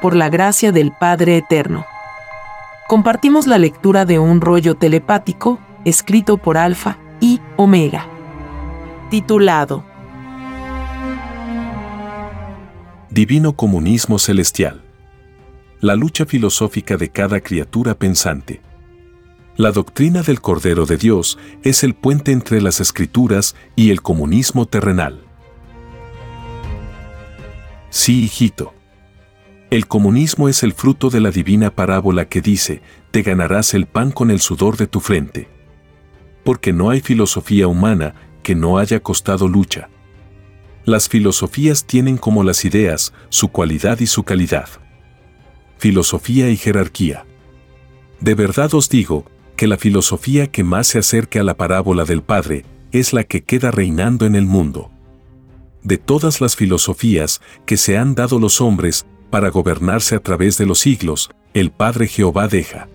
por la gracia del Padre Eterno. Compartimos la lectura de un rollo telepático escrito por Alfa y Omega, titulado Divino Comunismo Celestial. La lucha filosófica de cada criatura pensante. La doctrina del Cordero de Dios es el puente entre las escrituras y el comunismo terrenal. Sí, hijito. El comunismo es el fruto de la divina parábola que dice, te ganarás el pan con el sudor de tu frente. Porque no hay filosofía humana que no haya costado lucha. Las filosofías tienen como las ideas su cualidad y su calidad. Filosofía y jerarquía. De verdad os digo que la filosofía que más se acerque a la parábola del Padre es la que queda reinando en el mundo. De todas las filosofías que se han dado los hombres, para gobernarse a través de los siglos, el Padre Jehová deja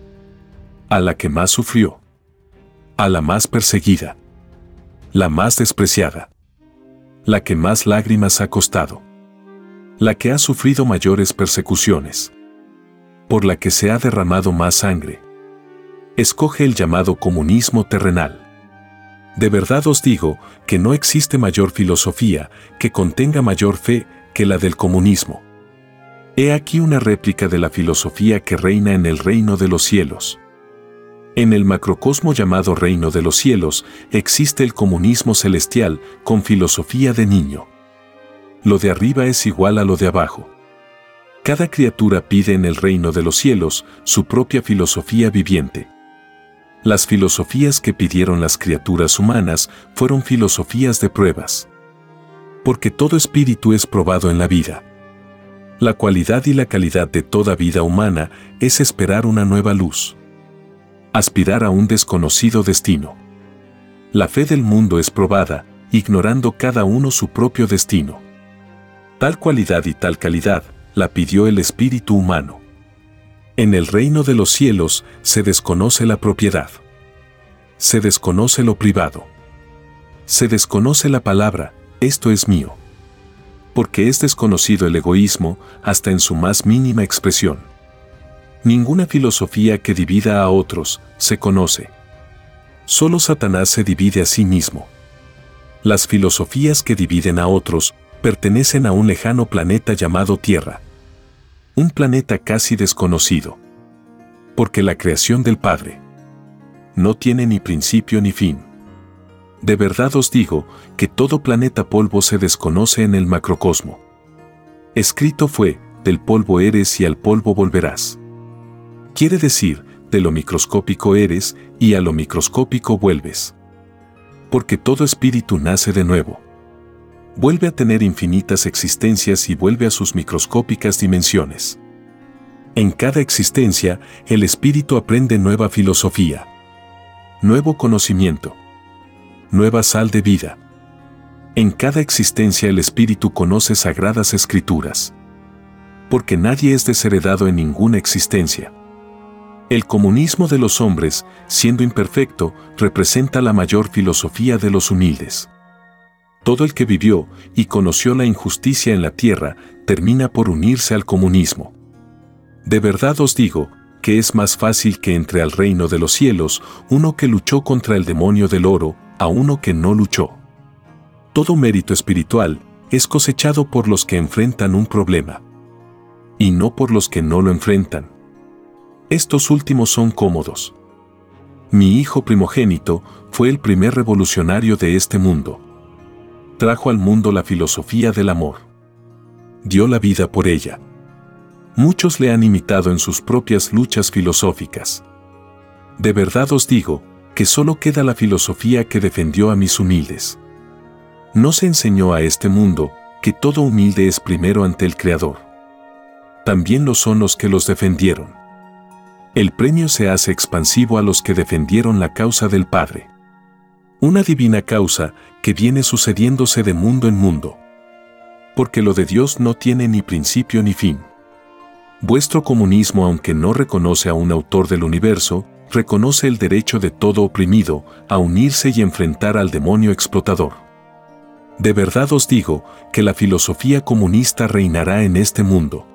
a la que más sufrió, a la más perseguida, la más despreciada, la que más lágrimas ha costado, la que ha sufrido mayores persecuciones, por la que se ha derramado más sangre. Escoge el llamado comunismo terrenal. De verdad os digo que no existe mayor filosofía que contenga mayor fe que la del comunismo. He aquí una réplica de la filosofía que reina en el reino de los cielos. En el macrocosmo llamado reino de los cielos existe el comunismo celestial con filosofía de niño. Lo de arriba es igual a lo de abajo. Cada criatura pide en el reino de los cielos su propia filosofía viviente. Las filosofías que pidieron las criaturas humanas fueron filosofías de pruebas. Porque todo espíritu es probado en la vida. La cualidad y la calidad de toda vida humana es esperar una nueva luz. Aspirar a un desconocido destino. La fe del mundo es probada, ignorando cada uno su propio destino. Tal cualidad y tal calidad la pidió el espíritu humano. En el reino de los cielos se desconoce la propiedad. Se desconoce lo privado. Se desconoce la palabra, esto es mío porque es desconocido el egoísmo hasta en su más mínima expresión. Ninguna filosofía que divida a otros se conoce. Solo Satanás se divide a sí mismo. Las filosofías que dividen a otros pertenecen a un lejano planeta llamado Tierra. Un planeta casi desconocido. Porque la creación del Padre no tiene ni principio ni fin. De verdad os digo que todo planeta polvo se desconoce en el macrocosmo. Escrito fue, del polvo eres y al polvo volverás. Quiere decir, de lo microscópico eres y a lo microscópico vuelves. Porque todo espíritu nace de nuevo. Vuelve a tener infinitas existencias y vuelve a sus microscópicas dimensiones. En cada existencia, el espíritu aprende nueva filosofía, nuevo conocimiento nueva sal de vida. En cada existencia el espíritu conoce sagradas escrituras. Porque nadie es desheredado en ninguna existencia. El comunismo de los hombres, siendo imperfecto, representa la mayor filosofía de los humildes. Todo el que vivió y conoció la injusticia en la tierra termina por unirse al comunismo. De verdad os digo, que es más fácil que entre al reino de los cielos uno que luchó contra el demonio del oro, a uno que no luchó. Todo mérito espiritual es cosechado por los que enfrentan un problema, y no por los que no lo enfrentan. Estos últimos son cómodos. Mi hijo primogénito fue el primer revolucionario de este mundo. Trajo al mundo la filosofía del amor. Dio la vida por ella. Muchos le han imitado en sus propias luchas filosóficas. De verdad os digo, que solo queda la filosofía que defendió a mis humildes. No se enseñó a este mundo que todo humilde es primero ante el Creador. También lo son los que los defendieron. El premio se hace expansivo a los que defendieron la causa del Padre. Una divina causa que viene sucediéndose de mundo en mundo. Porque lo de Dios no tiene ni principio ni fin. Vuestro comunismo, aunque no reconoce a un autor del universo, reconoce el derecho de todo oprimido a unirse y enfrentar al demonio explotador. De verdad os digo que la filosofía comunista reinará en este mundo.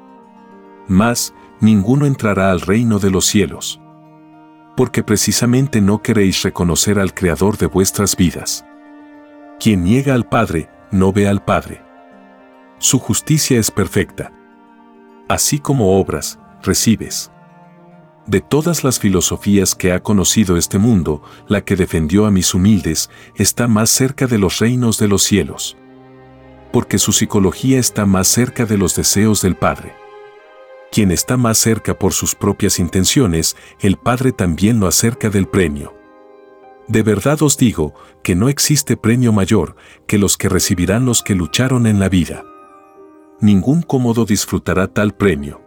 Mas, ninguno entrará al reino de los cielos. Porque precisamente no queréis reconocer al Creador de vuestras vidas. Quien niega al Padre, no ve al Padre. Su justicia es perfecta. Así como obras, recibes. De todas las filosofías que ha conocido este mundo, la que defendió a mis humildes está más cerca de los reinos de los cielos. Porque su psicología está más cerca de los deseos del Padre. Quien está más cerca por sus propias intenciones, el Padre también lo acerca del premio. De verdad os digo que no existe premio mayor que los que recibirán los que lucharon en la vida. Ningún cómodo disfrutará tal premio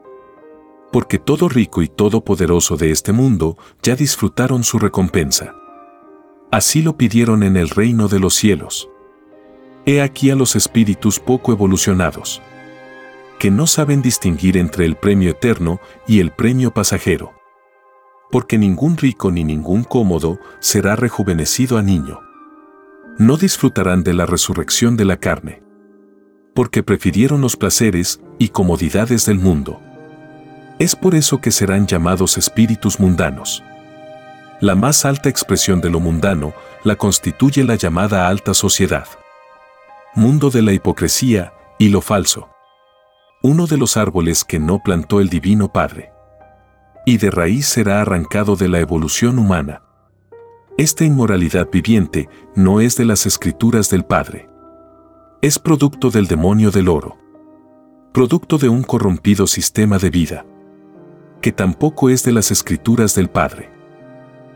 porque todo rico y todopoderoso de este mundo ya disfrutaron su recompensa. Así lo pidieron en el reino de los cielos. He aquí a los espíritus poco evolucionados, que no saben distinguir entre el premio eterno y el premio pasajero. Porque ningún rico ni ningún cómodo será rejuvenecido a niño. No disfrutarán de la resurrección de la carne. Porque prefirieron los placeres y comodidades del mundo es por eso que serán llamados espíritus mundanos. La más alta expresión de lo mundano la constituye la llamada alta sociedad. Mundo de la hipocresía y lo falso. Uno de los árboles que no plantó el Divino Padre. Y de raíz será arrancado de la evolución humana. Esta inmoralidad viviente no es de las escrituras del Padre. Es producto del demonio del oro. Producto de un corrompido sistema de vida que tampoco es de las escrituras del Padre.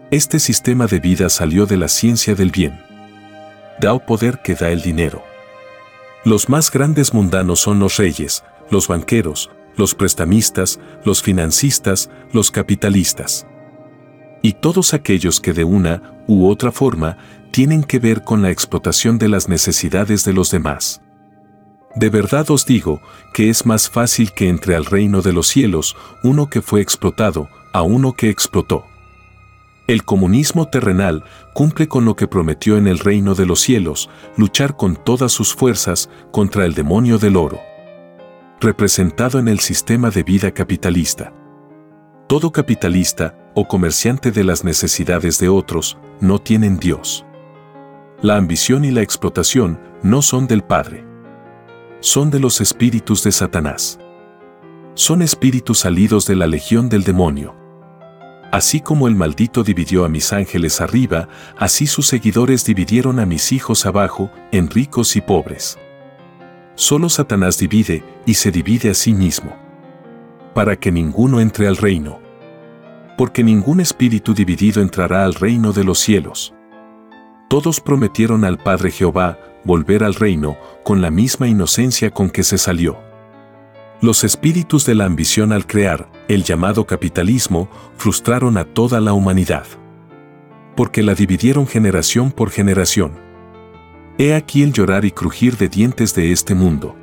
Este sistema de vida salió de la ciencia del bien. Da poder que da el dinero. Los más grandes mundanos son los reyes, los banqueros, los prestamistas, los financistas, los capitalistas. Y todos aquellos que de una u otra forma tienen que ver con la explotación de las necesidades de los demás. De verdad os digo que es más fácil que entre al reino de los cielos uno que fue explotado a uno que explotó. El comunismo terrenal cumple con lo que prometió en el reino de los cielos, luchar con todas sus fuerzas contra el demonio del oro, representado en el sistema de vida capitalista. Todo capitalista o comerciante de las necesidades de otros no tienen Dios. La ambición y la explotación no son del Padre son de los espíritus de Satanás. Son espíritus salidos de la legión del demonio. Así como el maldito dividió a mis ángeles arriba, así sus seguidores dividieron a mis hijos abajo, en ricos y pobres. Solo Satanás divide y se divide a sí mismo. Para que ninguno entre al reino. Porque ningún espíritu dividido entrará al reino de los cielos. Todos prometieron al Padre Jehová, volver al reino con la misma inocencia con que se salió. Los espíritus de la ambición al crear el llamado capitalismo frustraron a toda la humanidad. Porque la dividieron generación por generación. He aquí el llorar y crujir de dientes de este mundo.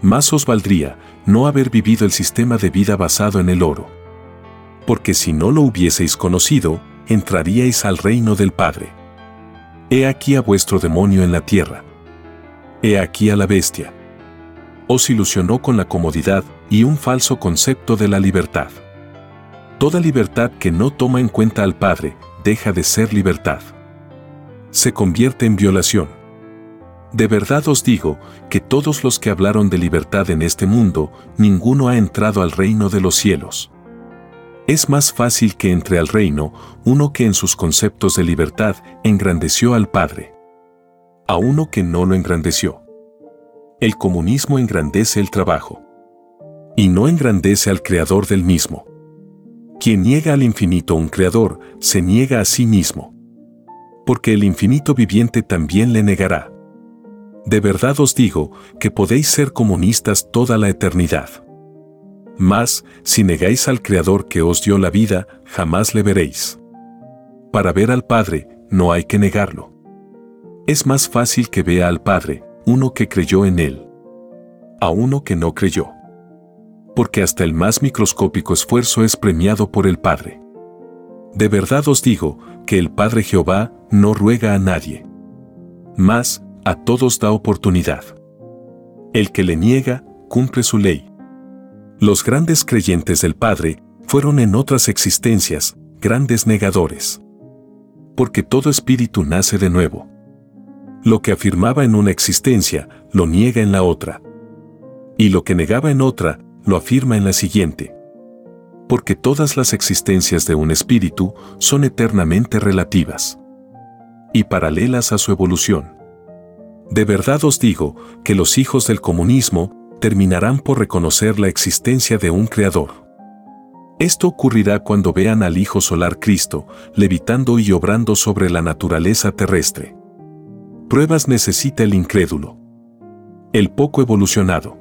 Más os valdría no haber vivido el sistema de vida basado en el oro. Porque si no lo hubieseis conocido, entraríais al reino del Padre. He aquí a vuestro demonio en la tierra. He aquí a la bestia. Os ilusionó con la comodidad y un falso concepto de la libertad. Toda libertad que no toma en cuenta al Padre deja de ser libertad. Se convierte en violación. De verdad os digo que todos los que hablaron de libertad en este mundo, ninguno ha entrado al reino de los cielos. Es más fácil que entre al reino uno que en sus conceptos de libertad engrandeció al Padre, a uno que no lo engrandeció. El comunismo engrandece el trabajo y no engrandece al creador del mismo. Quien niega al infinito un creador, se niega a sí mismo. Porque el infinito viviente también le negará. De verdad os digo que podéis ser comunistas toda la eternidad. Mas, si negáis al Creador que os dio la vida, jamás le veréis. Para ver al Padre, no hay que negarlo. Es más fácil que vea al Padre, uno que creyó en Él, a uno que no creyó. Porque hasta el más microscópico esfuerzo es premiado por el Padre. De verdad os digo que el Padre Jehová no ruega a nadie. Mas, a todos da oportunidad. El que le niega, cumple su ley Los grandes creyentes del Padre fueron en otras existencias grandes negadores. Porque todo espíritu nace de nuevo. Lo que afirmaba en una existencia, lo niega en la otra. Y lo que negaba en otra, lo afirma en la siguiente. Porque todas las existencias de un espíritu son eternamente relativas y paralelas a su evolución. De verdad os digo que los hijos del comunismo terminarán por reconocer la existencia de un creador. Esto ocurrirá cuando vean al Hijo Solar Cristo, levitando y obrando sobre la naturaleza terrestre. Pruebas necesita el incrédulo. El poco evolucionado.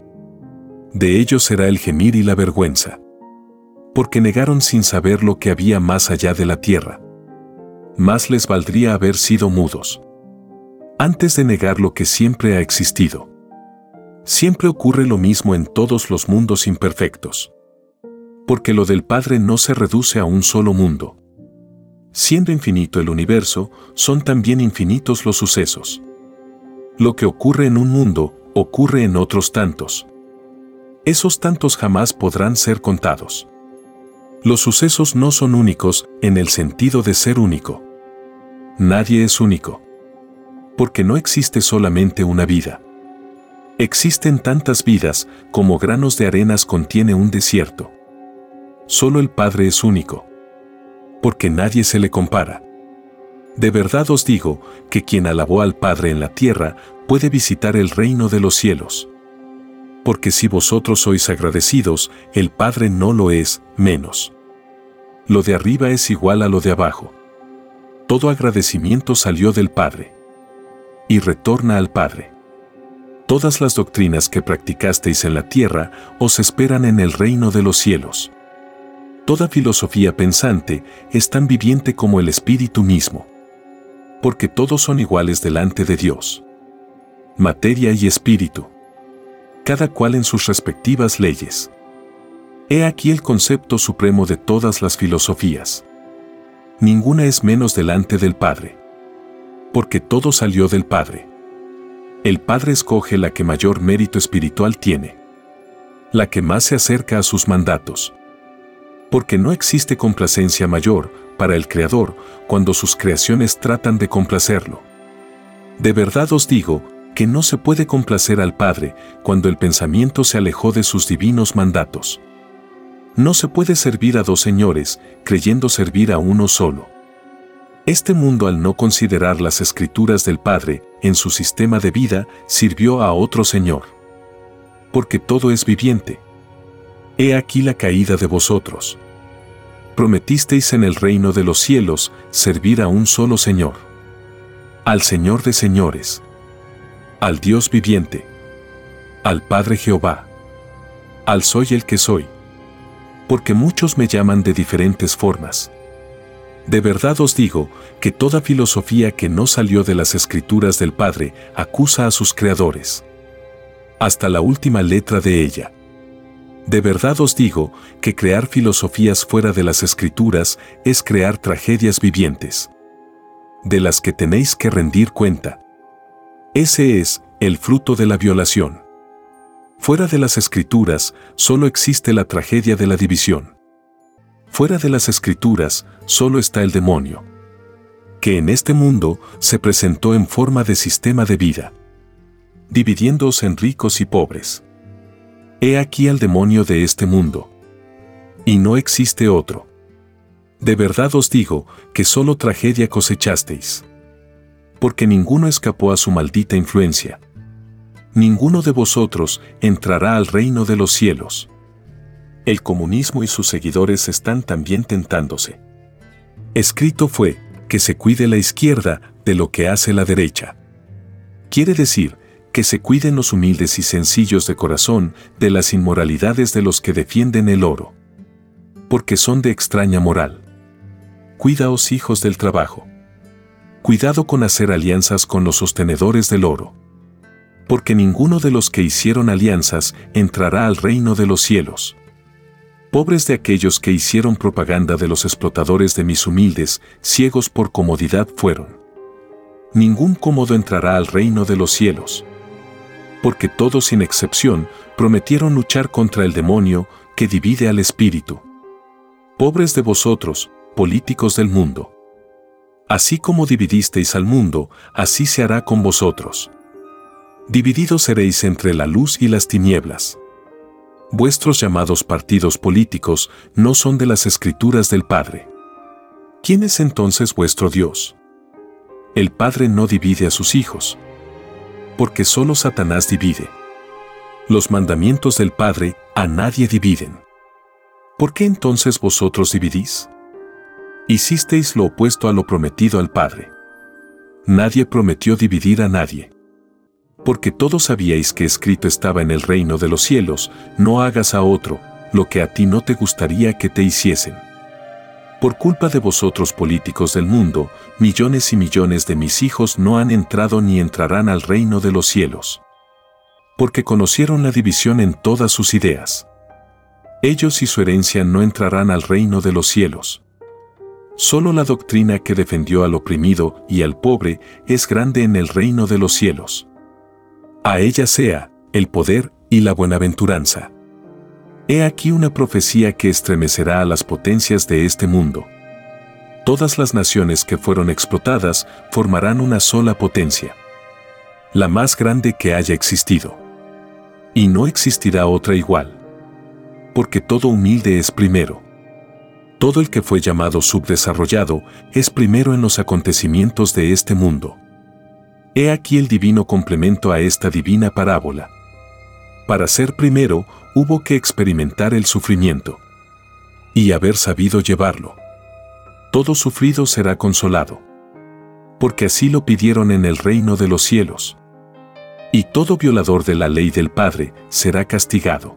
De ellos será el gemir y la vergüenza. Porque negaron sin saber lo que había más allá de la tierra. Más les valdría haber sido mudos. Antes de negar lo que siempre ha existido. Siempre ocurre lo mismo en todos los mundos imperfectos porque lo del Padre no se reduce a un solo mundo. Siendo infinito el universo, son también infinitos los sucesos. Lo que ocurre en un mundo, ocurre en otros tantos. Esos tantos jamás podrán ser contados. Los sucesos no son únicos en el sentido de ser único. Nadie es único. Porque no existe solamente una vida. Existen tantas vidas como granos de arenas contiene un desierto. Solo el Padre es único. Porque nadie se le compara. De verdad os digo que quien alabó al Padre en la tierra puede visitar el reino de los cielos. Porque si vosotros sois agradecidos, el Padre no lo es, menos. Lo de arriba es igual a lo de abajo. Todo agradecimiento salió del Padre. Y retorna al Padre. Todas las doctrinas que practicasteis en la tierra os esperan en el reino de los cielos. Toda filosofía pensante es tan viviente como el espíritu mismo. Porque todos son iguales delante de Dios. Materia y espíritu. Cada cual en sus respectivas leyes. He aquí el concepto supremo de todas las filosofías. Ninguna es menos delante del Padre. Porque todo salió del Padre. El Padre escoge la que mayor mérito espiritual tiene. La que más se acerca a sus mandatos porque no existe complacencia mayor para el Creador cuando sus creaciones tratan de complacerlo. De verdad os digo que no se puede complacer al Padre cuando el pensamiento se alejó de sus divinos mandatos. No se puede servir a dos señores creyendo servir a uno solo. Este mundo al no considerar las escrituras del Padre en su sistema de vida sirvió a otro Señor. Porque todo es viviente, He aquí la caída de vosotros. Prometisteis en el reino de los cielos servir a un solo Señor. Al Señor de señores. Al Dios viviente. Al Padre Jehová. Al soy el que soy. Porque muchos me llaman de diferentes formas. De verdad os digo que toda filosofía que no salió de las escrituras del Padre acusa a sus creadores. Hasta la última letra de ella. De verdad os digo que crear filosofías fuera de las escrituras es crear tragedias vivientes, de las que tenéis que rendir cuenta. Ese es el fruto de la violación. Fuera de las escrituras solo existe la tragedia de la división. Fuera de las escrituras solo está el demonio, que en este mundo se presentó en forma de sistema de vida, dividiéndose en ricos y pobres. He aquí al demonio de este mundo. Y no existe otro. De verdad os digo que solo tragedia cosechasteis. Porque ninguno escapó a su maldita influencia. Ninguno de vosotros entrará al reino de los cielos. El comunismo y sus seguidores están también tentándose. Escrito fue, que se cuide la izquierda de lo que hace la derecha. Quiere decir que se cuiden los humildes y sencillos de corazón de las inmoralidades de los que defienden el oro. Porque son de extraña moral. Cuidaos hijos del trabajo. Cuidado con hacer alianzas con los sostenedores del oro. Porque ninguno de los que hicieron alianzas entrará al reino de los cielos. Pobres de aquellos que hicieron propaganda de los explotadores de mis humildes, ciegos por comodidad fueron. Ningún cómodo entrará al reino de los cielos porque todos sin excepción prometieron luchar contra el demonio, que divide al espíritu. Pobres de vosotros, políticos del mundo. Así como dividisteis al mundo, así se hará con vosotros. Divididos seréis entre la luz y las tinieblas. Vuestros llamados partidos políticos no son de las escrituras del Padre. ¿Quién es entonces vuestro Dios? El Padre no divide a sus hijos, porque solo Satanás divide. Los mandamientos del Padre a nadie dividen. ¿Por qué entonces vosotros dividís? Hicisteis lo opuesto a lo prometido al Padre. Nadie prometió dividir a nadie. Porque todos sabíais que escrito estaba en el reino de los cielos, no hagas a otro lo que a ti no te gustaría que te hiciesen. Por culpa de vosotros políticos del mundo, millones y millones de mis hijos no han entrado ni entrarán al reino de los cielos. Porque conocieron la división en todas sus ideas. Ellos y su herencia no entrarán al reino de los cielos. Solo la doctrina que defendió al oprimido y al pobre es grande en el reino de los cielos. A ella sea el poder y la buenaventuranza. He aquí una profecía que estremecerá a las potencias de este mundo. Todas las naciones que fueron explotadas formarán una sola potencia. La más grande que haya existido. Y no existirá otra igual. Porque todo humilde es primero. Todo el que fue llamado subdesarrollado es primero en los acontecimientos de este mundo. He aquí el divino complemento a esta divina parábola. Para ser primero, hubo que experimentar el sufrimiento y haber sabido llevarlo. Todo sufrido será consolado, porque así lo pidieron en el reino de los cielos. Y todo violador de la ley del Padre será castigado,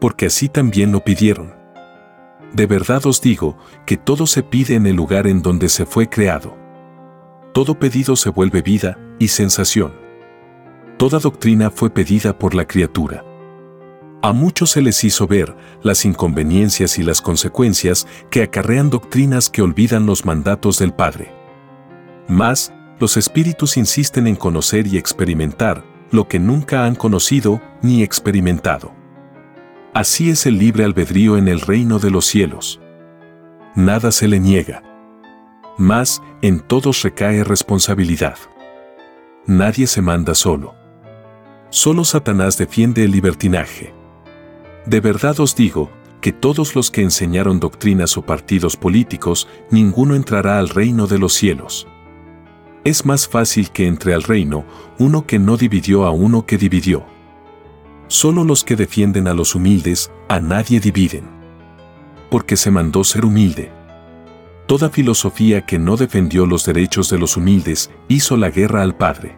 porque así también lo pidieron. De verdad os digo que todo se pide en el lugar en donde se fue creado. Todo pedido se vuelve vida y sensación. Toda doctrina fue pedida por la criatura. A muchos se les hizo ver las inconveniencias y las consecuencias que acarrean doctrinas que olvidan los mandatos del Padre. Mas, los espíritus insisten en conocer y experimentar lo que nunca han conocido ni experimentado. Así es el libre albedrío en el reino de los cielos. Nada se le niega. Mas, en todos recae responsabilidad. Nadie se manda solo. Solo Satanás defiende el libertinaje. De verdad os digo, que todos los que enseñaron doctrinas o partidos políticos, ninguno entrará al reino de los cielos. Es más fácil que entre al reino uno que no dividió a uno que dividió. Solo los que defienden a los humildes, a nadie dividen. Porque se mandó ser humilde. Toda filosofía que no defendió los derechos de los humildes hizo la guerra al Padre.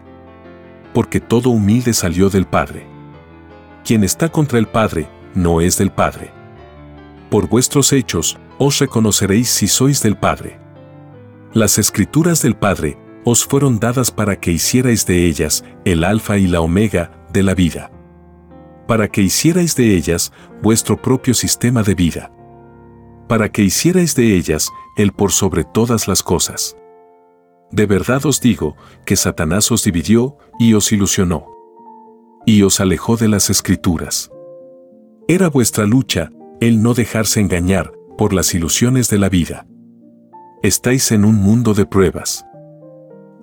Porque todo humilde salió del Padre. Quien está contra el Padre, no es del Padre. Por vuestros hechos, os reconoceréis si sois del Padre. Las escrituras del Padre os fueron dadas para que hicierais de ellas el alfa y la omega de la vida. Para que hicierais de ellas vuestro propio sistema de vida. Para que hicierais de ellas el por sobre todas las cosas. De verdad os digo que Satanás os dividió y os ilusionó. Y os alejó de las escrituras. Era vuestra lucha el no dejarse engañar por las ilusiones de la vida. Estáis en un mundo de pruebas.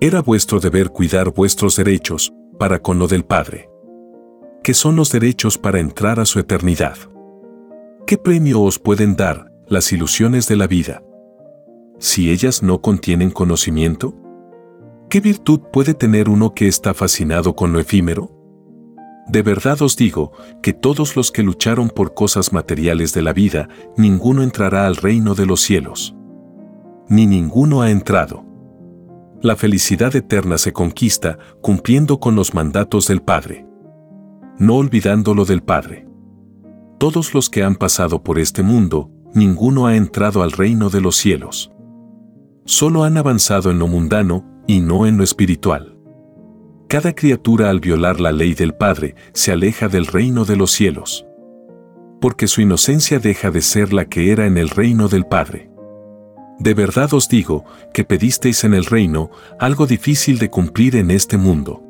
Era vuestro deber cuidar vuestros derechos para con lo del Padre. ¿Qué son los derechos para entrar a su eternidad? ¿Qué premio os pueden dar las ilusiones de la vida? Si ellas no contienen conocimiento, ¿qué virtud puede tener uno que está fascinado con lo efímero? De verdad os digo que todos los que lucharon por cosas materiales de la vida, ninguno entrará al reino de los cielos. Ni ninguno ha entrado. La felicidad eterna se conquista cumpliendo con los mandatos del Padre. No olvidando lo del Padre. Todos los que han pasado por este mundo, ninguno ha entrado al reino de los cielos. Solo han avanzado en lo mundano y no en lo espiritual. Cada criatura al violar la ley del Padre se aleja del reino de los cielos. Porque su inocencia deja de ser la que era en el reino del Padre. De verdad os digo que pedisteis en el reino algo difícil de cumplir en este mundo.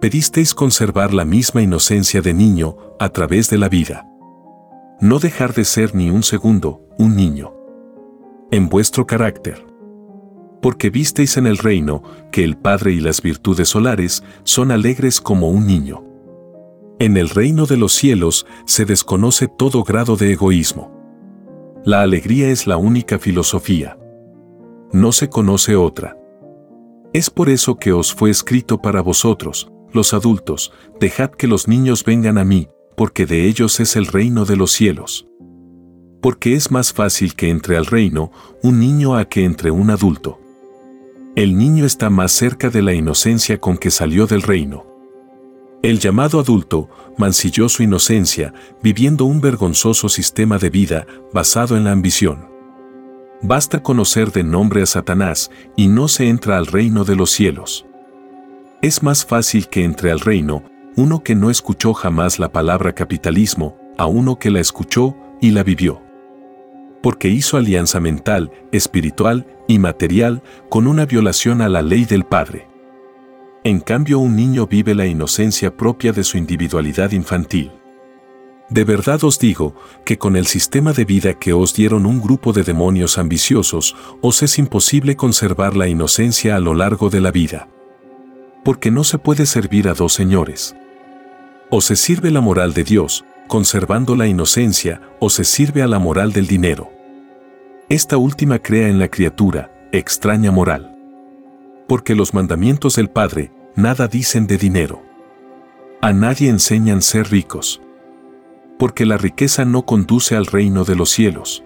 Pedisteis conservar la misma inocencia de niño a través de la vida. No dejar de ser ni un segundo un niño. En vuestro carácter. Porque visteis en el reino que el Padre y las virtudes solares son alegres como un niño. En el reino de los cielos se desconoce todo grado de egoísmo. La alegría es la única filosofía. No se conoce otra. Es por eso que os fue escrito para vosotros, los adultos, dejad que los niños vengan a mí, porque de ellos es el reino de los cielos. Porque es más fácil que entre al reino un niño a que entre un adulto. El niño está más cerca de la inocencia con que salió del reino. El llamado adulto mancilló su inocencia viviendo un vergonzoso sistema de vida basado en la ambición. Basta conocer de nombre a Satanás y no se entra al reino de los cielos. Es más fácil que entre al reino uno que no escuchó jamás la palabra capitalismo a uno que la escuchó y la vivió. Porque hizo alianza mental, espiritual y material con una violación a la ley del Padre. En cambio, un niño vive la inocencia propia de su individualidad infantil. De verdad os digo que con el sistema de vida que os dieron un grupo de demonios ambiciosos, os es imposible conservar la inocencia a lo largo de la vida. Porque no se puede servir a dos señores. O se sirve la moral de Dios, conservando la inocencia, o se sirve a la moral del dinero. Esta última crea en la criatura extraña moral. Porque los mandamientos del Padre nada dicen de dinero. A nadie enseñan ser ricos. Porque la riqueza no conduce al reino de los cielos.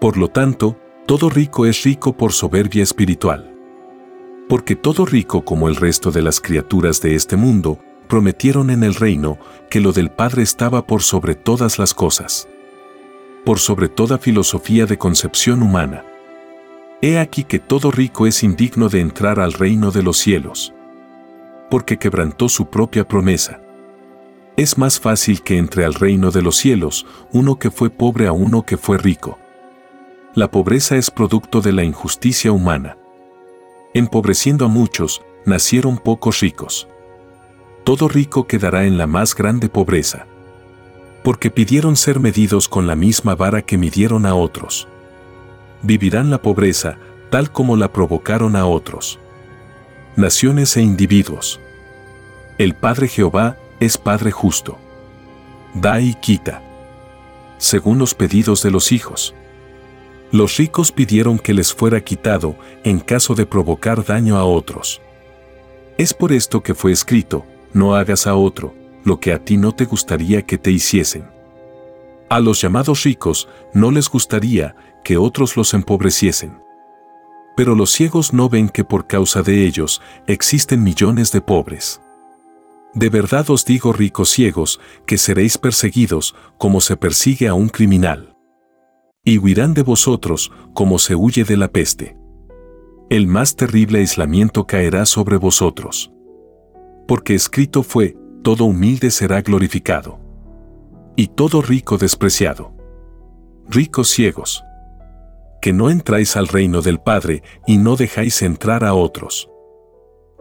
Por lo tanto, todo rico es rico por soberbia espiritual. Porque todo rico como el resto de las criaturas de este mundo, prometieron en el reino que lo del Padre estaba por sobre todas las cosas. Por sobre toda filosofía de concepción humana. He aquí que todo rico es indigno de entrar al reino de los cielos porque quebrantó su propia promesa. Es más fácil que entre al reino de los cielos uno que fue pobre a uno que fue rico. La pobreza es producto de la injusticia humana. Empobreciendo a muchos, nacieron pocos ricos. Todo rico quedará en la más grande pobreza. Porque pidieron ser medidos con la misma vara que midieron a otros. Vivirán la pobreza, tal como la provocaron a otros naciones e individuos. El Padre Jehová es Padre justo. Da y quita. Según los pedidos de los hijos. Los ricos pidieron que les fuera quitado en caso de provocar daño a otros. Es por esto que fue escrito, no hagas a otro lo que a ti no te gustaría que te hiciesen. A los llamados ricos no les gustaría que otros los empobreciesen. Pero los ciegos no ven que por causa de ellos existen millones de pobres. De verdad os digo ricos ciegos, que seréis perseguidos como se persigue a un criminal. Y huirán de vosotros como se huye de la peste. El más terrible aislamiento caerá sobre vosotros. Porque escrito fue, todo humilde será glorificado. Y todo rico despreciado. Ricos ciegos que no entráis al reino del Padre y no dejáis entrar a otros.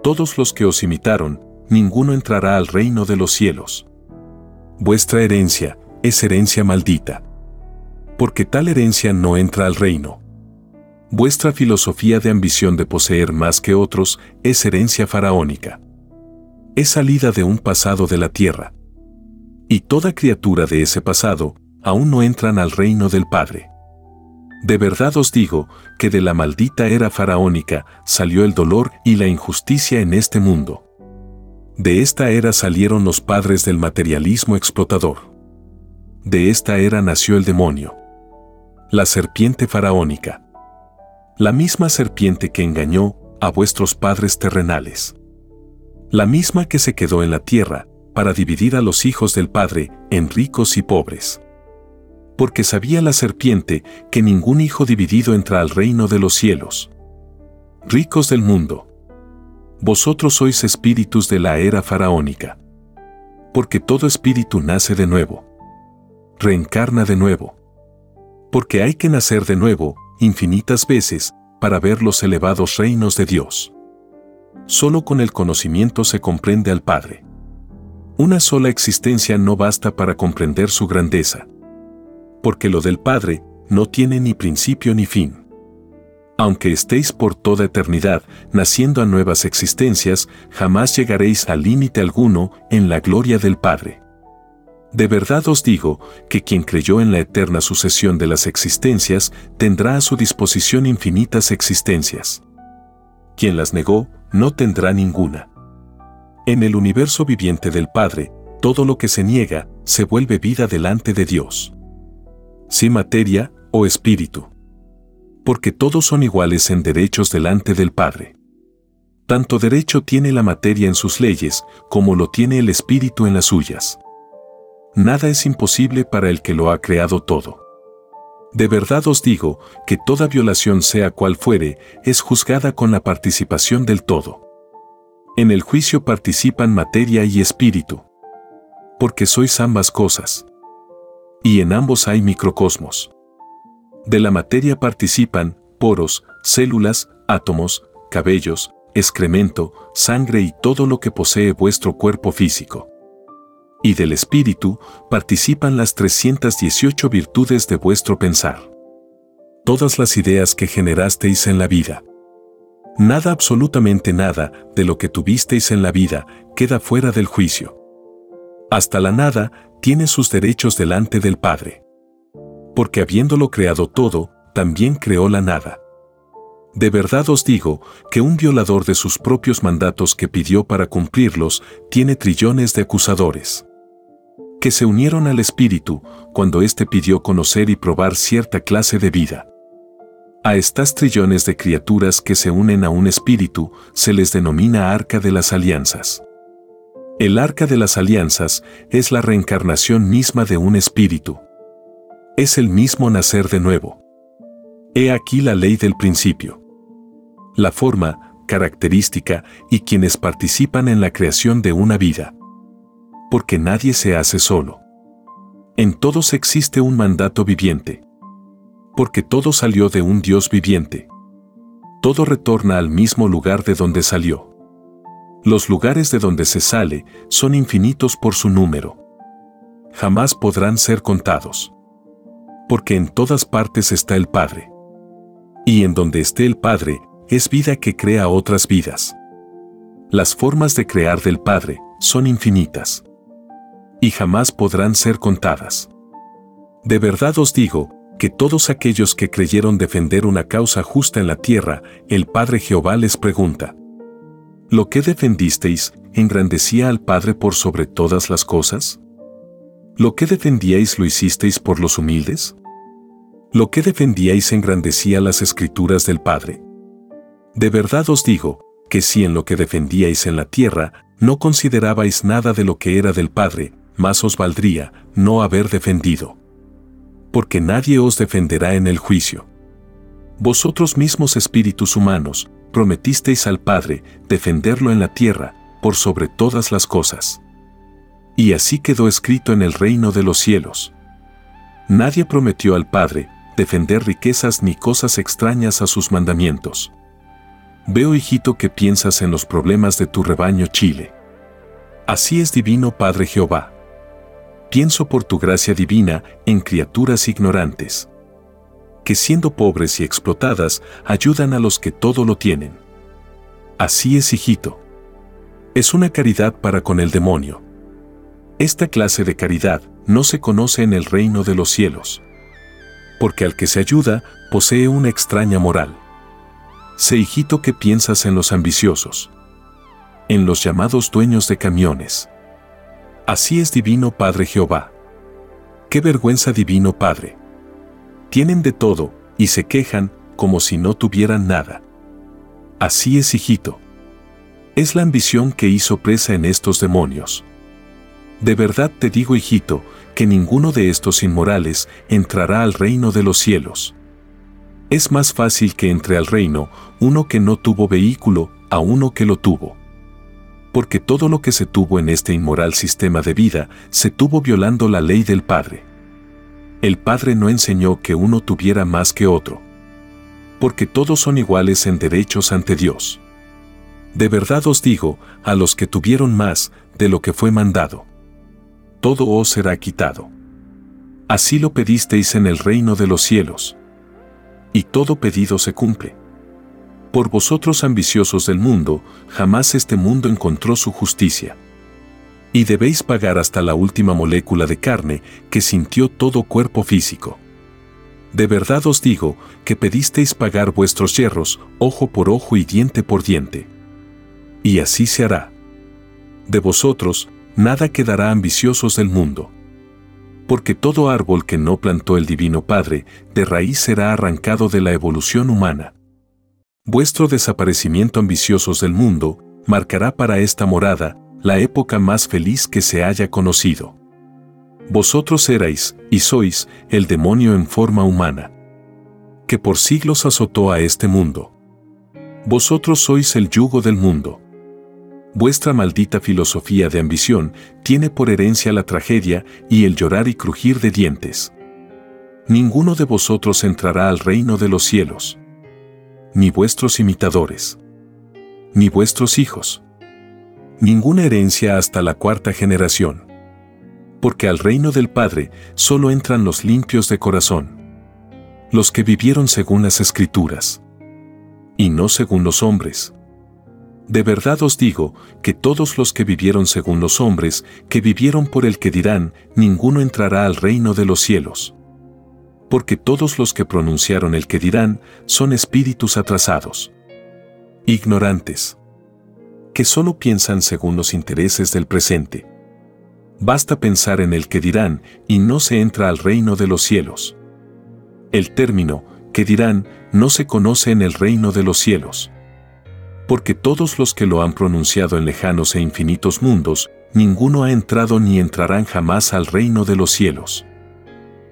Todos los que os imitaron, ninguno entrará al reino de los cielos. Vuestra herencia es herencia maldita. Porque tal herencia no entra al reino. Vuestra filosofía de ambición de poseer más que otros es herencia faraónica. Es salida de un pasado de la tierra. Y toda criatura de ese pasado aún no entran al reino del Padre. De verdad os digo que de la maldita era faraónica salió el dolor y la injusticia en este mundo. De esta era salieron los padres del materialismo explotador. De esta era nació el demonio. La serpiente faraónica. La misma serpiente que engañó a vuestros padres terrenales. La misma que se quedó en la tierra para dividir a los hijos del Padre en ricos y pobres porque sabía la serpiente que ningún hijo dividido entra al reino de los cielos. Ricos del mundo. Vosotros sois espíritus de la era faraónica. Porque todo espíritu nace de nuevo. Reencarna de nuevo. Porque hay que nacer de nuevo, infinitas veces, para ver los elevados reinos de Dios. Solo con el conocimiento se comprende al Padre. Una sola existencia no basta para comprender su grandeza Porque lo del Padre no tiene ni principio ni fin. Aunque estéis por toda eternidad naciendo a nuevas existencias, jamás llegaréis a límite alguno en la gloria del Padre. De verdad os digo que quien creyó en la eterna sucesión de las existencias tendrá a su disposición infinitas existencias. Quien las negó no tendrá ninguna. En el universo viviente del Padre, todo lo que se niega se vuelve vida delante de Dios. Si materia o espíritu. Porque todos son iguales en derechos delante del Padre. Tanto derecho tiene la materia en sus leyes como lo tiene el espíritu en las suyas. Nada es imposible para el que lo ha creado todo. De verdad os digo que toda violación sea cual fuere, es juzgada con la participación del todo. En el juicio participan materia y espíritu. Porque sois ambas cosas. Y en ambos hay microcosmos. De la materia participan poros, células, átomos, cabellos, excremento, sangre y todo lo que posee vuestro cuerpo físico. Y del espíritu participan las 318 virtudes de vuestro pensar. Todas las ideas que generasteis en la vida. Nada, absolutamente nada, de lo que tuvisteis en la vida, queda fuera del juicio. Hasta la nada tiene sus derechos delante del Padre. Porque habiéndolo creado todo, también creó la nada. De verdad os digo que un violador de sus propios mandatos que pidió para cumplirlos tiene trillones de acusadores. Que se unieron al Espíritu cuando éste pidió conocer y probar cierta clase de vida. A estas trillones de criaturas que se unen a un espíritu se les denomina arca de las alianzas. El arca de las alianzas es la reencarnación misma de un espíritu. Es el mismo nacer de nuevo. He aquí la ley del principio. La forma, característica y quienes participan en la creación de una vida. Porque nadie se hace solo. En todos existe un mandato viviente porque todo salió de un Dios viviente. Todo retorna al mismo lugar de donde salió. Los lugares de donde se sale son infinitos por su número. Jamás podrán ser contados. Porque en todas partes está el Padre. Y en donde esté el Padre, es vida que crea otras vidas. Las formas de crear del Padre son infinitas. Y jamás podrán ser contadas. De verdad os digo, que todos aquellos que creyeron defender una causa justa en la tierra, el Padre Jehová les pregunta. ¿Lo que defendisteis engrandecía al Padre por sobre todas las cosas? ¿Lo que defendíais lo hicisteis por los humildes? ¿Lo que defendíais engrandecía las escrituras del Padre? De verdad os digo, que si en lo que defendíais en la tierra no considerabais nada de lo que era del Padre, más os valdría no haber defendido porque nadie os defenderá en el juicio. Vosotros mismos espíritus humanos, prometisteis al Padre defenderlo en la tierra, por sobre todas las cosas. Y así quedó escrito en el reino de los cielos. Nadie prometió al Padre defender riquezas ni cosas extrañas a sus mandamientos. Veo, hijito, que piensas en los problemas de tu rebaño Chile. Así es divino Padre Jehová pienso por tu gracia divina en criaturas ignorantes, que siendo pobres y explotadas, ayudan a los que todo lo tienen. Así es, hijito. Es una caridad para con el demonio. Esta clase de caridad no se conoce en el reino de los cielos. Porque al que se ayuda posee una extraña moral. Sé hijito que piensas en los ambiciosos. En los llamados dueños de camiones Así es divino Padre Jehová. Qué vergüenza divino Padre. Tienen de todo, y se quejan como si no tuvieran nada. Así es hijito. Es la ambición que hizo presa en estos demonios. De verdad te digo hijito, que ninguno de estos inmorales entrará al reino de los cielos. Es más fácil que entre al reino uno que no tuvo vehículo a uno que lo tuvo porque todo lo que se tuvo en este inmoral sistema de vida se tuvo violando la ley del Padre. El Padre no enseñó que uno tuviera más que otro, porque todos son iguales en derechos ante Dios. De verdad os digo, a los que tuvieron más de lo que fue mandado, todo os será quitado. Así lo pedisteis en el reino de los cielos. Y todo pedido se cumple. Por vosotros ambiciosos del mundo, jamás este mundo encontró su justicia. Y debéis pagar hasta la última molécula de carne que sintió todo cuerpo físico. De verdad os digo que pedisteis pagar vuestros yerros, ojo por ojo y diente por diente. Y así se hará. De vosotros, nada quedará ambiciosos del mundo porque todo árbol que no plantó el Divino Padre, de raíz será arrancado de la evolución humana. Vuestro desaparecimiento ambiciosos del mundo marcará para esta morada la época más feliz que se haya conocido. Vosotros erais, y sois, el demonio en forma humana, que por siglos azotó a este mundo. Vosotros sois el yugo del mundo vuestra maldita filosofía de ambición tiene por herencia la tragedia y el llorar y crujir de dientes. Ninguno de vosotros entrará al reino de los cielos. Ni vuestros imitadores. Ni vuestros hijos. Ninguna herencia hasta la cuarta generación. Porque al reino del Padre solo entran los limpios de corazón. Los que vivieron según las escrituras. Y no según los hombres de verdad os digo que todos los que vivieron según los hombres, que vivieron por el que dirán, ninguno entrará al reino de los cielos. Porque todos los que pronunciaron el que dirán son espíritus atrasados. Ignorantes. Que solo piensan según los intereses del presente. Basta pensar en el que dirán y no se entra al reino de los cielos. El término, que dirán, no se conoce en el reino de los cielos porque todos los que lo han pronunciado en lejanos e infinitos mundos, ninguno ha entrado ni entrarán jamás al reino de los cielos.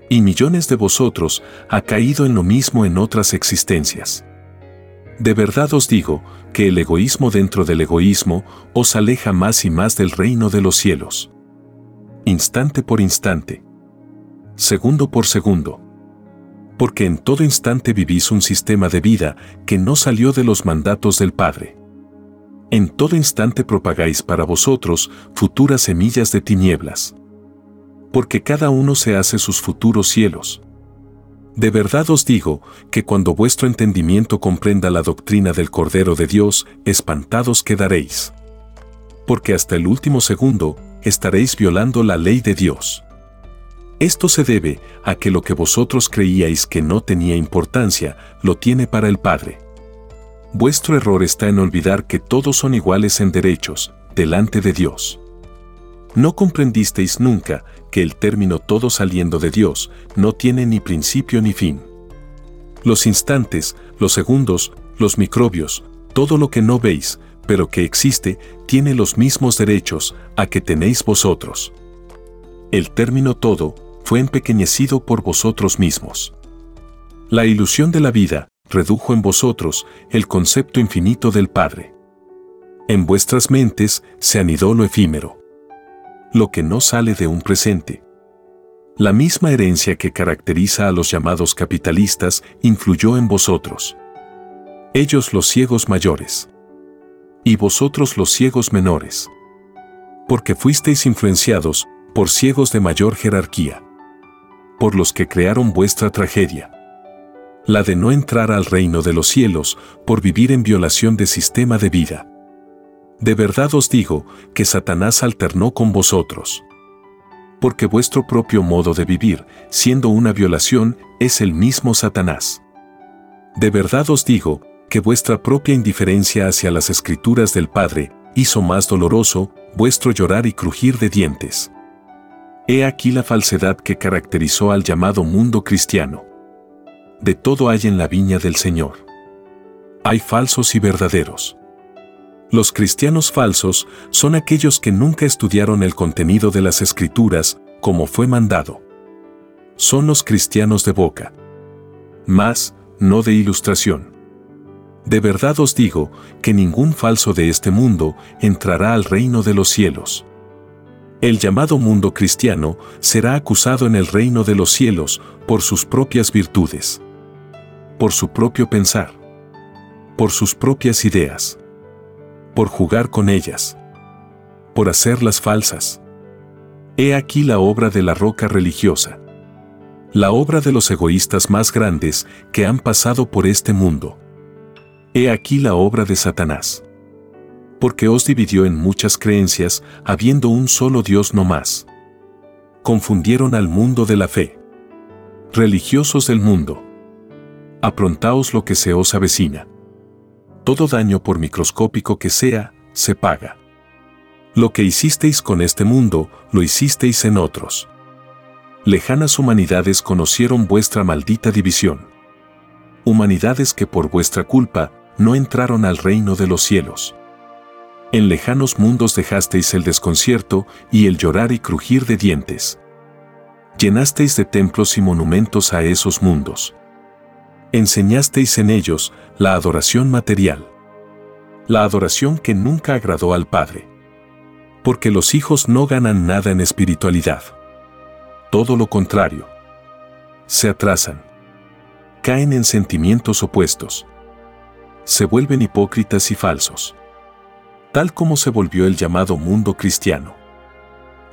Y millones de vosotros ha caído en lo mismo en otras existencias. De verdad os digo que el egoísmo dentro del egoísmo os aleja más y más del reino de los cielos. Instante por instante. Segundo por segundo porque en todo instante vivís un sistema de vida que no salió de los mandatos del Padre. En todo instante propagáis para vosotros futuras semillas de tinieblas. Porque cada uno se hace sus futuros cielos. De verdad os digo que cuando vuestro entendimiento comprenda la doctrina del Cordero de Dios, espantados quedaréis. Porque hasta el último segundo estaréis violando la ley de Dios. Esto se debe a que lo que vosotros creíais que no tenía importancia, lo tiene para el Padre. Vuestro error está en olvidar que todos son iguales en derechos, delante de Dios. No comprendisteis nunca que el término todo saliendo de Dios no tiene ni principio ni fin. Los instantes, los segundos, los microbios, todo lo que no veis, pero que existe, tiene los mismos derechos a que tenéis vosotros. El término todo fue empequeñecido por vosotros mismos. La ilusión de la vida redujo en vosotros el concepto infinito del Padre. En vuestras mentes se anidó lo efímero. Lo que no sale de un presente. La misma herencia que caracteriza a los llamados capitalistas influyó en vosotros. Ellos los ciegos mayores. Y vosotros los ciegos menores. Porque fuisteis influenciados por ciegos de mayor jerarquía por los que crearon vuestra tragedia. La de no entrar al reino de los cielos por vivir en violación de sistema de vida. De verdad os digo que Satanás alternó con vosotros. Porque vuestro propio modo de vivir, siendo una violación, es el mismo Satanás. De verdad os digo que vuestra propia indiferencia hacia las escrituras del Padre hizo más doloroso vuestro llorar y crujir de dientes. He aquí la falsedad que caracterizó al llamado mundo cristiano. De todo hay en la viña del Señor. Hay falsos y verdaderos. Los cristianos falsos son aquellos que nunca estudiaron el contenido de las escrituras como fue mandado. Son los cristianos de boca. Más, no de ilustración. De verdad os digo que ningún falso de este mundo entrará al reino de los cielos el llamado mundo cristiano será acusado en el reino de los cielos por sus propias virtudes, por su propio pensar, por sus propias ideas, por jugar con ellas, por hacerlas falsas. He aquí la obra de la roca religiosa. La obra de los egoístas más grandes que han pasado por este mundo. He aquí la obra de Satanás. Porque os dividió en muchas creencias, habiendo un solo Dios no más. Confundieron al mundo de la fe. Religiosos del mundo. Aprontaos lo que se os avecina. Todo daño por microscópico que sea, se paga. Lo que hicisteis con este mundo, lo hicisteis en otros. Lejanas humanidades conocieron vuestra maldita división. Humanidades que por vuestra culpa no entraron al reino de los cielos. En lejanos mundos dejasteis el desconcierto y el llorar y crujir de dientes. Llenasteis de templos y monumentos a esos mundos. Enseñasteis en ellos la adoración material. La adoración que nunca agradó al Padre porque los hijos no ganan nada en espiritualidad. Todo lo contrario. Se atrasan. Caen en sentimientos opuestos. Se vuelven hipócritas y falsos. Tal como se volvió el llamado mundo cristiano.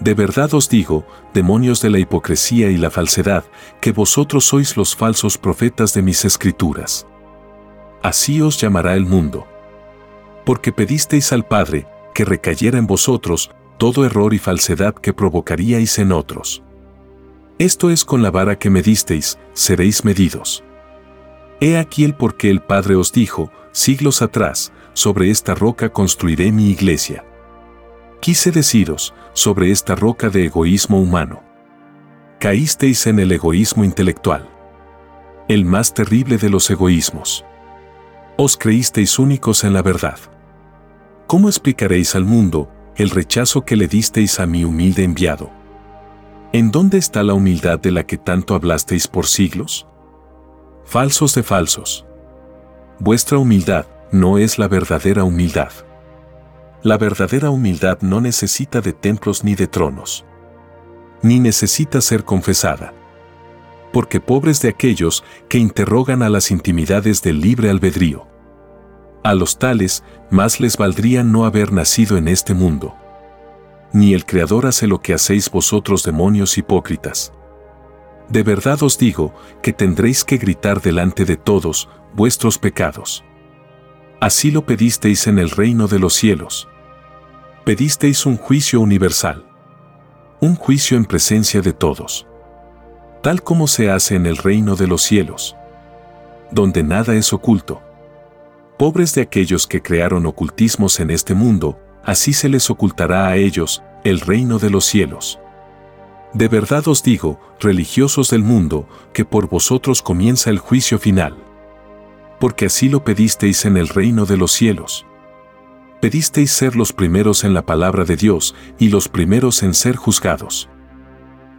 De verdad os digo, demonios de la hipocresía y la falsedad, que vosotros sois los falsos profetas de mis escrituras. Así os llamará el mundo. Porque pedisteis al Padre, que recayera en vosotros todo error y falsedad que provocaríais en otros. Esto es con la vara que me disteis, seréis medidos. He aquí el por qué el Padre os dijo, siglos atrás, sobre esta roca construiré mi iglesia. Quise deciros, sobre esta roca de egoísmo humano. Caísteis en el egoísmo intelectual. El más terrible de los egoísmos. Os creísteis únicos en la verdad. ¿Cómo explicaréis al mundo el rechazo que le disteis a mi humilde enviado? ¿En dónde está la humildad de la que tanto hablasteis por siglos? Falsos de falsos. Vuestra humildad no es la verdadera humildad. La verdadera humildad no necesita de templos ni de tronos. Ni necesita ser confesada. Porque pobres de aquellos que interrogan a las intimidades del libre albedrío. A los tales, más les valdría no haber nacido en este mundo. Ni el Creador hace lo que hacéis vosotros demonios hipócritas. De verdad os digo que tendréis que gritar delante de todos vuestros pecados. Así lo pedisteis en el reino de los cielos. Pedisteis un juicio universal. Un juicio en presencia de todos. Tal como se hace en el reino de los cielos. Donde nada es oculto pobres de aquellos que crearon ocultismos en este mundo, así se les ocultará a ellos el reino de los cielos. De verdad os digo, religiosos del mundo, que por vosotros comienza el juicio final. Porque así lo pedisteis en el reino de los cielos. Pedisteis ser los primeros en la palabra de Dios y los primeros en ser juzgados.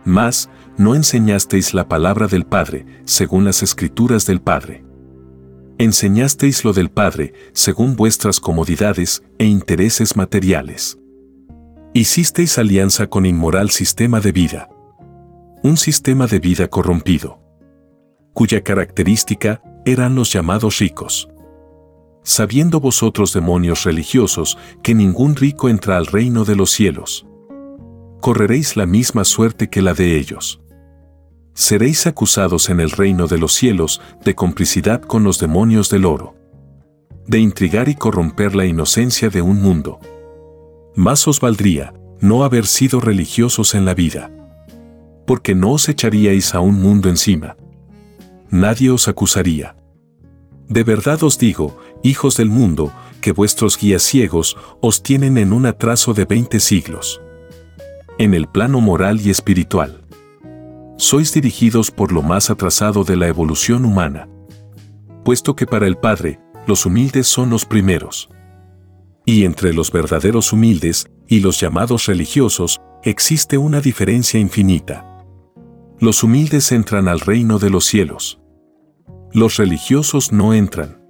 Mas, no enseñasteis la palabra del Padre, según las escrituras del Padre enseñasteis lo del Padre, según vuestras comodidades e intereses materiales. Hicisteis alianza con inmoral sistema de vida. Un sistema de vida corrompido, cuya característica eran los llamados ricos. Sabiendo vosotros demonios religiosos que ningún rico entra al reino de los cielos, correréis la misma suerte que la de ellos seréis acusados en el reino de los cielos de complicidad con los demonios del oro, de intrigar y corromper la inocencia de un mundo. Más os valdría no haber sido religiosos en la vida, porque no os echaríais a un mundo encima. Nadie os acusaría. De verdad os digo, hijos del mundo, que vuestros guías ciegos os tienen en un atraso de veinte siglos. En el plano moral y espiritual sois dirigidos por lo más atrasado de la evolución humana. Puesto que para el Padre, los humildes son los primeros. Y entre los verdaderos humildes y los llamados religiosos existe una diferencia infinita. Los humildes entran al reino de los cielos. Los religiosos no entran.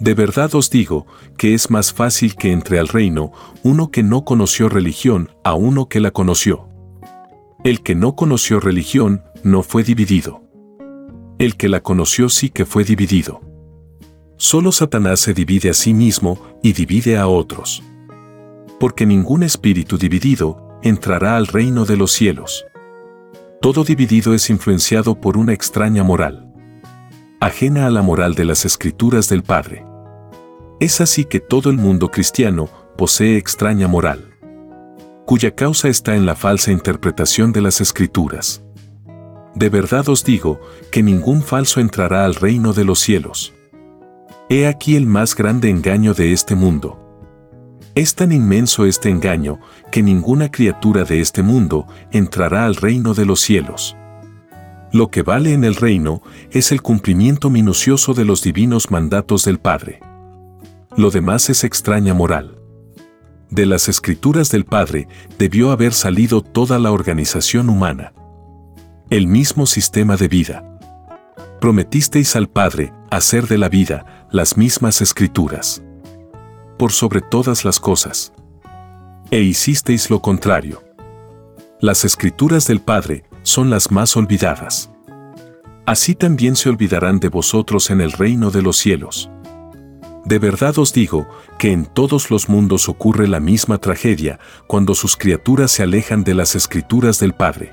De verdad os digo que es más fácil que entre al reino uno que no conoció religión a uno que la conoció. El que no conoció religión no fue dividido. El que la conoció sí que fue dividido. Solo Satanás se divide a sí mismo y divide a otros. Porque ningún espíritu dividido entrará al reino de los cielos. Todo dividido es influenciado por una extraña moral, ajena a la moral de las escrituras del Padre. Es así que todo el mundo cristiano posee extraña moral, cuya causa está en la falsa interpretación de las escrituras. De verdad os digo que ningún falso entrará al reino de los cielos. He aquí el más grande engaño de este mundo. Es tan inmenso este engaño que ninguna criatura de este mundo entrará al reino de los cielos. Lo que vale en el reino es el cumplimiento minucioso de los divinos mandatos del Padre. Lo demás es extraña moral. De las escrituras del Padre debió haber salido toda la organización humana el mismo sistema de vida. Prometisteis al Padre hacer de la vida las mismas escrituras. Por sobre todas las cosas. E hicisteis lo contrario. Las escrituras del Padre son las más olvidadas. Así también se olvidarán de vosotros en el reino de los cielos. De verdad os digo que en todos los mundos ocurre la misma tragedia cuando sus criaturas se alejan de las escrituras del Padre.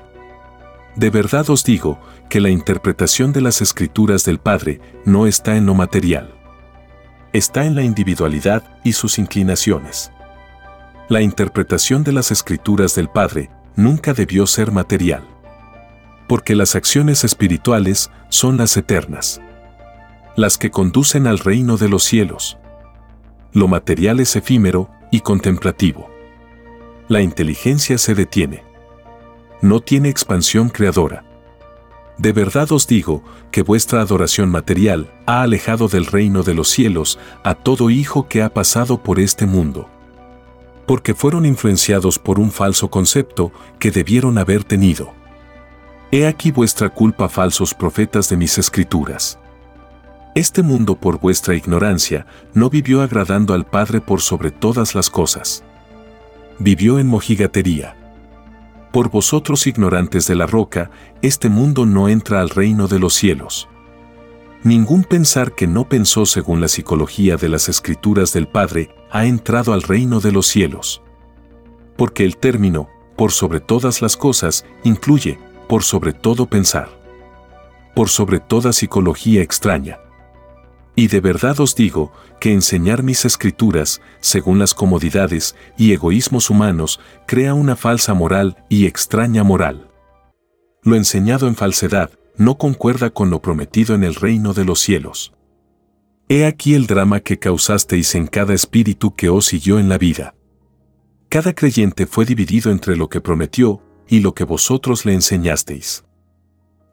De verdad os digo que la interpretación de las escrituras del Padre no está en lo material. Está en la individualidad y sus inclinaciones. La interpretación de las escrituras del Padre nunca debió ser material. Porque las acciones espirituales son las eternas. Las que conducen al reino de los cielos. Lo material es efímero y contemplativo. La inteligencia se detiene no tiene expansión creadora. De verdad os digo que vuestra adoración material ha alejado del reino de los cielos a todo hijo que ha pasado por este mundo. Porque fueron influenciados por un falso concepto que debieron haber tenido. He aquí vuestra culpa falsos profetas de mis escrituras. Este mundo por vuestra ignorancia no vivió agradando al Padre por sobre todas las cosas. Vivió en mojigatería por vosotros ignorantes de la roca, este mundo no entra al reino de los cielos. Ningún pensar que no pensó según la psicología de las escrituras del Padre ha entrado al reino de los cielos. Porque el término, por sobre todas las cosas, incluye, por sobre todo pensar. Por sobre toda psicología extraña. Y de verdad os digo que enseñar mis escrituras, según las comodidades y egoísmos humanos, crea una falsa moral y extraña moral. Lo enseñado en falsedad no concuerda con lo prometido en el reino de los cielos. He aquí el drama que causasteis en cada espíritu que os siguió en la vida. Cada creyente fue dividido entre lo que prometió y lo que vosotros le enseñasteis.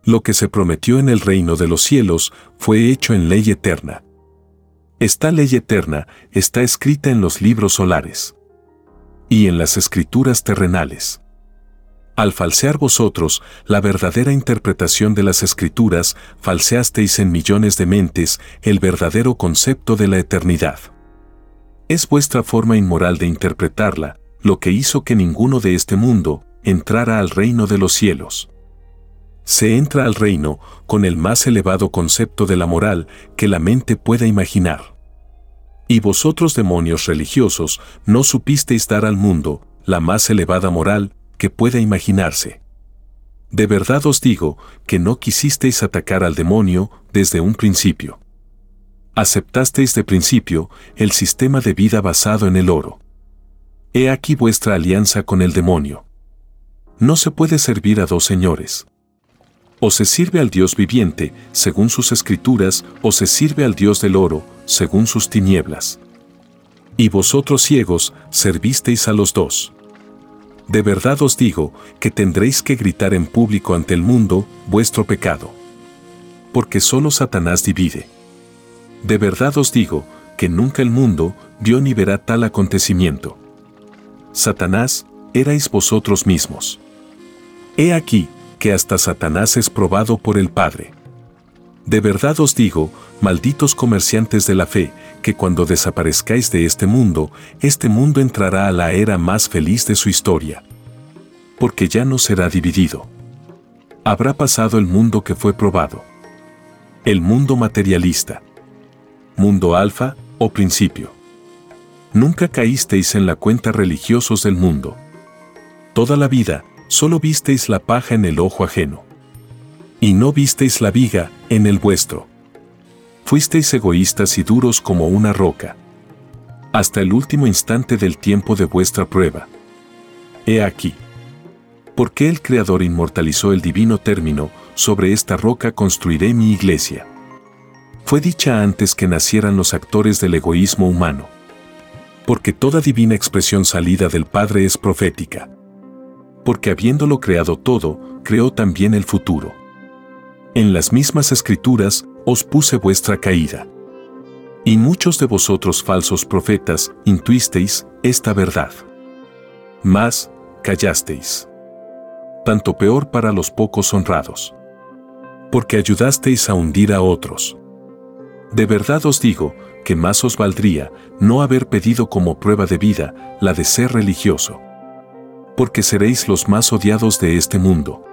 Lo que se prometió en el reino de los cielos fue hecho en ley eterna. Esta ley eterna está escrita en los libros solares y en las escrituras terrenales. Al falsear vosotros la verdadera interpretación de las escrituras, falseasteis en millones de mentes el verdadero concepto de la eternidad. Es vuestra forma inmoral de interpretarla lo que hizo que ninguno de este mundo entrara al reino de los cielos se entra al reino con el más elevado concepto de la moral que la mente pueda imaginar. Y vosotros demonios religiosos no supisteis dar al mundo la más elevada moral que pueda imaginarse. De verdad os digo que no quisisteis atacar al demonio desde un principio. Aceptasteis de principio el sistema de vida basado en el oro. He aquí vuestra alianza con el demonio. No se puede servir a dos señores o se sirve al Dios viviente, según sus escrituras, o se sirve al Dios del oro, según sus tinieblas. Y vosotros ciegos, servisteis a los dos. De verdad os digo que tendréis que gritar en público ante el mundo vuestro pecado. Porque solo Satanás divide. De verdad os digo que nunca el mundo vio ni verá tal acontecimiento. Satanás, erais vosotros mismos. He aquí, que hasta Satanás es probado por el Padre. De verdad os digo, malditos comerciantes de la fe, que cuando desaparezcáis de este mundo, este mundo entrará a la era más feliz de su historia. Porque ya no será dividido. Habrá pasado el mundo que fue probado. El mundo materialista. Mundo alfa o principio. Nunca caísteis en la cuenta religiosos del mundo. Toda la vida, solo visteis la paja en el ojo ajeno. Y no visteis la viga en el vuestro. Fuisteis egoístas y duros como una roca. Hasta el último instante del tiempo de vuestra prueba. He aquí. ¿Por qué el Creador inmortalizó el divino término, sobre esta roca construiré mi iglesia? Fue dicha antes que nacieran los actores del egoísmo humano. Porque toda divina expresión salida del Padre es profética. Porque habiéndolo creado todo, creó también el futuro. En las mismas escrituras os puse vuestra caída. Y muchos de vosotros falsos profetas intuisteis esta verdad. Mas, callasteis tanto peor para los pocos honrados. Porque ayudasteis a hundir a otros. De verdad os digo, que más os valdría no haber pedido como prueba de vida la de ser religioso. Porque seréis los más odiados de este mundo.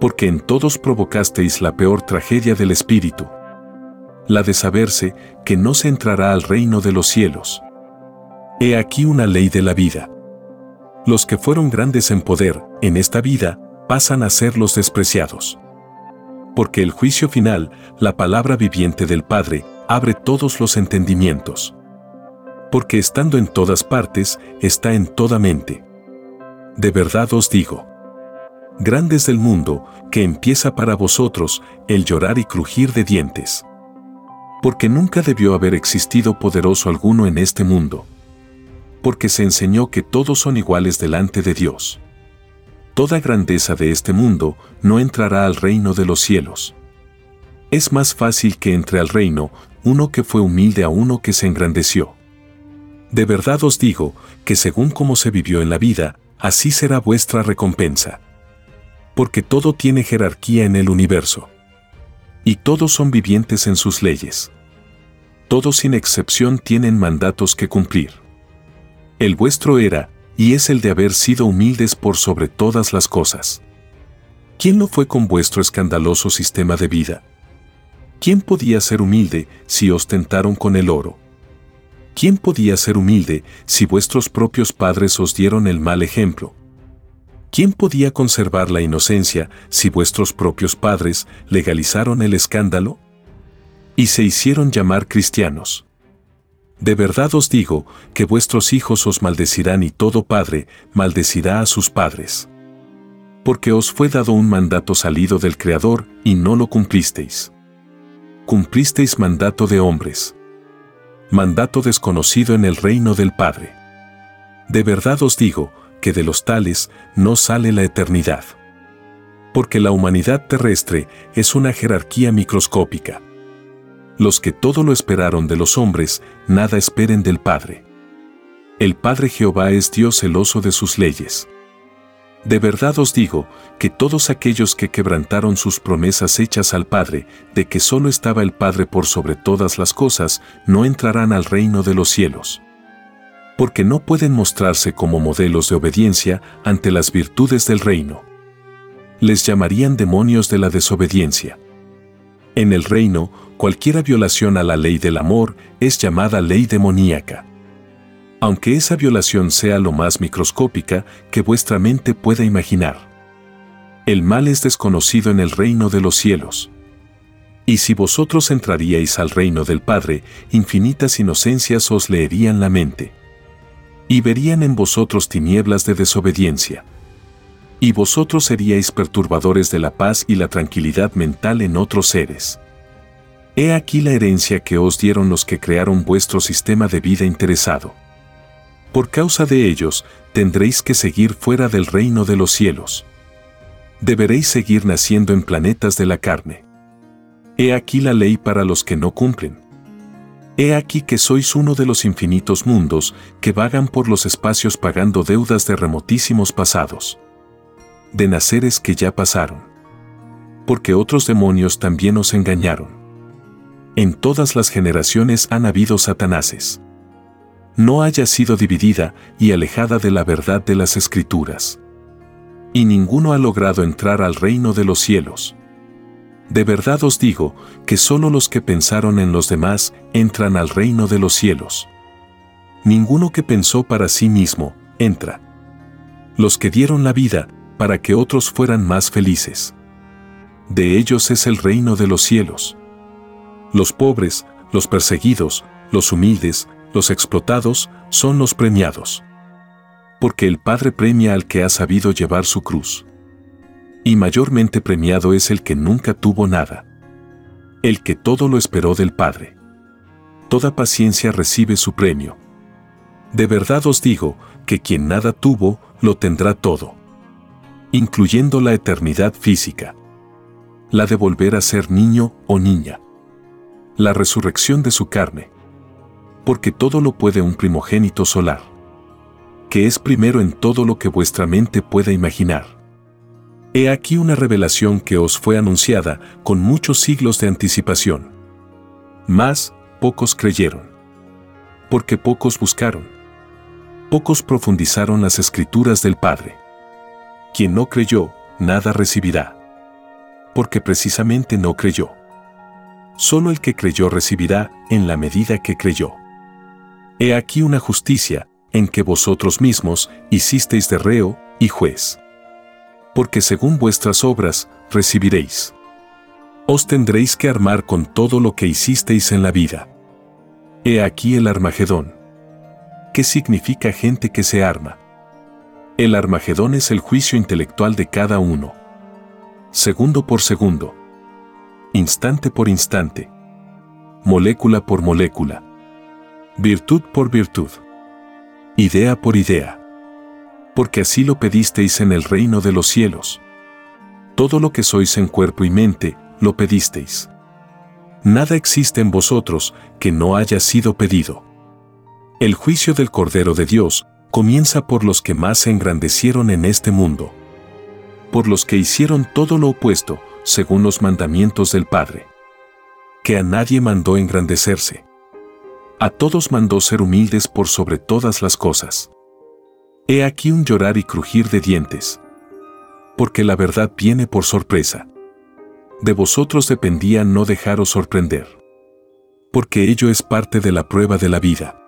Porque en todos provocasteis la peor tragedia del espíritu. La de saberse que no se entrará al reino de los cielos. He aquí una ley de la vida los que fueron grandes en poder, en esta vida, pasan a ser los despreciados. Porque el juicio final, la palabra viviente del Padre, abre todos los entendimientos. Porque estando en todas partes, está en toda mente. De verdad os digo. Grandes del mundo, que empieza para vosotros el llorar y crujir de dientes. Porque nunca debió haber existido poderoso alguno en este mundo porque se enseñó que todos son iguales delante de Dios. Toda grandeza de este mundo no entrará al reino de los cielos. Es más fácil que entre al reino uno que fue humilde a uno que se engrandeció. De verdad os digo que según como se vivió en la vida, así será vuestra recompensa. Porque todo tiene jerarquía en el universo. Y todos son vivientes en sus leyes. Todos sin excepción tienen mandatos que cumplir. El vuestro era, y es el de haber sido humildes por sobre todas las cosas. ¿Quién no fue con vuestro escandaloso sistema de vida? ¿Quién podía ser humilde si ostentaron con el oro? ¿Quién podía ser humilde si vuestros propios padres os dieron el mal ejemplo? ¿Quién podía conservar la inocencia si vuestros propios padres legalizaron el escándalo? Y se hicieron llamar cristianos. De verdad os digo que vuestros hijos os maldecirán y todo padre maldecirá a sus padres. Porque os fue dado un mandato salido del Creador y no lo cumplisteis. Cumplisteis mandato de hombres. Mandato desconocido en el reino del Padre. De verdad os digo que de los tales no sale la eternidad. Porque la humanidad terrestre es una jerarquía microscópica los que todo lo esperaron de los hombres, nada esperen del Padre. El Padre Jehová es Dios celoso de sus leyes. De verdad os digo, que todos aquellos que quebrantaron sus promesas hechas al Padre, de que solo estaba el Padre por sobre todas las cosas, no entrarán al reino de los cielos. Porque no pueden mostrarse como modelos de obediencia ante las virtudes del reino. Les llamarían demonios de la desobediencia. En el reino, cualquiera violación a la ley del amor es llamada ley demoníaca. Aunque esa violación sea lo más microscópica que vuestra mente pueda imaginar. El mal es desconocido en el reino de los cielos. Y si vosotros entraríais al reino del Padre, infinitas inocencias os leerían la mente. Y verían en vosotros tinieblas de desobediencia y vosotros seríais perturbadores de la paz y la tranquilidad mental en otros seres. He aquí la herencia que os dieron los que crearon vuestro sistema de vida interesado. Por causa de ellos, tendréis que seguir fuera del reino de los cielos. Deberéis seguir naciendo en planetas de la carne. He aquí la ley para los que no cumplen. He aquí que sois uno de los infinitos mundos que vagan por los espacios pagando deudas de remotísimos pasados de naceres que ya pasaron. Porque otros demonios también os engañaron. En todas las generaciones han habido satanases. No haya sido dividida y alejada de la verdad de las escrituras. Y ninguno ha logrado entrar al reino de los cielos. De verdad os digo que solo los que pensaron en los demás entran al reino de los cielos. Ninguno que pensó para sí mismo, entra. Los que dieron la vida, para que otros fueran más felices. De ellos es el reino de los cielos. Los pobres, los perseguidos, los humildes, los explotados, son los premiados. Porque el Padre premia al que ha sabido llevar su cruz. Y mayormente premiado es el que nunca tuvo nada. El que todo lo esperó del Padre. Toda paciencia recibe su premio. De verdad os digo que quien nada tuvo, lo tendrá todo. Incluyendo la eternidad física. La de volver a ser niño o niña. La resurrección de su carne porque todo lo puede un primogénito solar, que es primero en todo lo que vuestra mente pueda imaginar. He aquí una revelación que os fue anunciada con muchos siglos de anticipación. Mas, pocos creyeron. Porque pocos buscaron. Pocos profundizaron las escrituras del Padre. Quien no creyó, nada recibirá. Porque precisamente no creyó. Solo el que creyó recibirá en la medida que creyó. He aquí una justicia, en que vosotros mismos hicisteis de reo y juez. Porque según vuestras obras recibiréis. Os tendréis que armar con todo lo que hicisteis en la vida. He aquí el Armagedón. ¿Qué significa gente que se arma? El Armagedón es el juicio intelectual de cada uno. Segundo por segundo. Instante por instante. Molécula por molécula virtud por virtud, idea por idea. Porque así lo pedisteis en el reino de los cielos. Todo lo que sois en cuerpo y mente, lo pedisteis. Nada existe en vosotros que no haya sido pedido. El juicio del Cordero de Dios comienza por los que más se engrandecieron en este mundo. Por los que hicieron todo lo opuesto, según los mandamientos del Padre. Que a nadie mandó engrandecerse a todos mandó ser humildes por sobre todas las cosas. He aquí un llorar y crujir de dientes. Porque la verdad viene por sorpresa. De vosotros dependía no dejaros sorprender. Porque ello es parte de la prueba de la vida.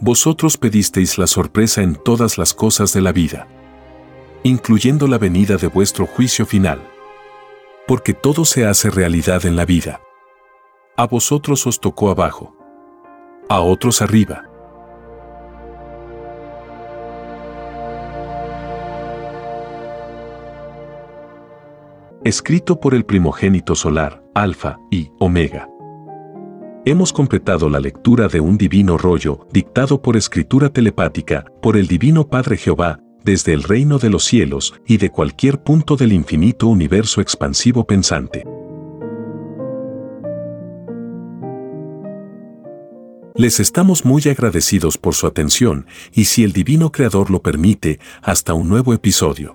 Vosotros pedisteis la sorpresa en todas las cosas de la vida, incluyendo la venida de vuestro juicio final. Porque todo se hace realidad en la vida. A vosotros os tocó abajo a otros arriba. Escrito por el primogénito solar, Alfa y Omega. Hemos completado la lectura de un divino rollo dictado por escritura telepática por el Divino Padre Jehová, desde el reino de los cielos y de cualquier punto del infinito universo expansivo pensante. Les estamos muy agradecidos por su atención y si el Divino Creador lo permite, hasta un nuevo episodio.